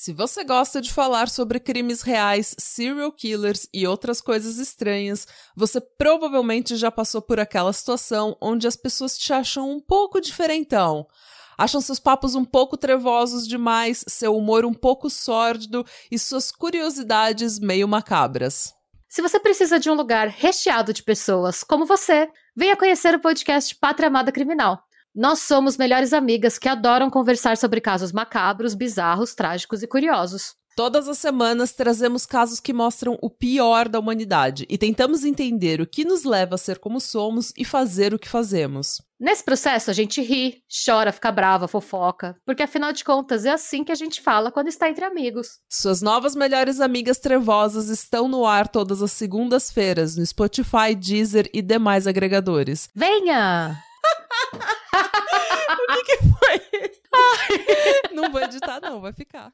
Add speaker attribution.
Speaker 1: Se você gosta de falar sobre crimes reais, serial killers e outras coisas estranhas, você provavelmente já passou por aquela situação onde as pessoas te acham um pouco diferentão. Acham seus papos um pouco trevosos demais, seu humor um pouco sórdido e suas curiosidades meio macabras.
Speaker 2: Se você precisa de um lugar recheado de pessoas como você, venha conhecer o podcast Pátria Amada Criminal. Nós somos melhores amigas que adoram conversar sobre casos macabros, bizarros, trágicos e curiosos.
Speaker 1: Todas as semanas trazemos casos que mostram o pior da humanidade e tentamos entender o que nos leva a ser como somos e fazer o que fazemos.
Speaker 2: Nesse processo, a gente ri, chora, fica brava, fofoca, porque afinal de contas é assim que a gente fala quando está entre amigos.
Speaker 1: Suas novas melhores amigas trevosas estão no ar todas as segundas-feiras no Spotify, Deezer e demais agregadores.
Speaker 2: Venha!
Speaker 1: o que, que foi? Ai. Não vou editar, não, vai ficar.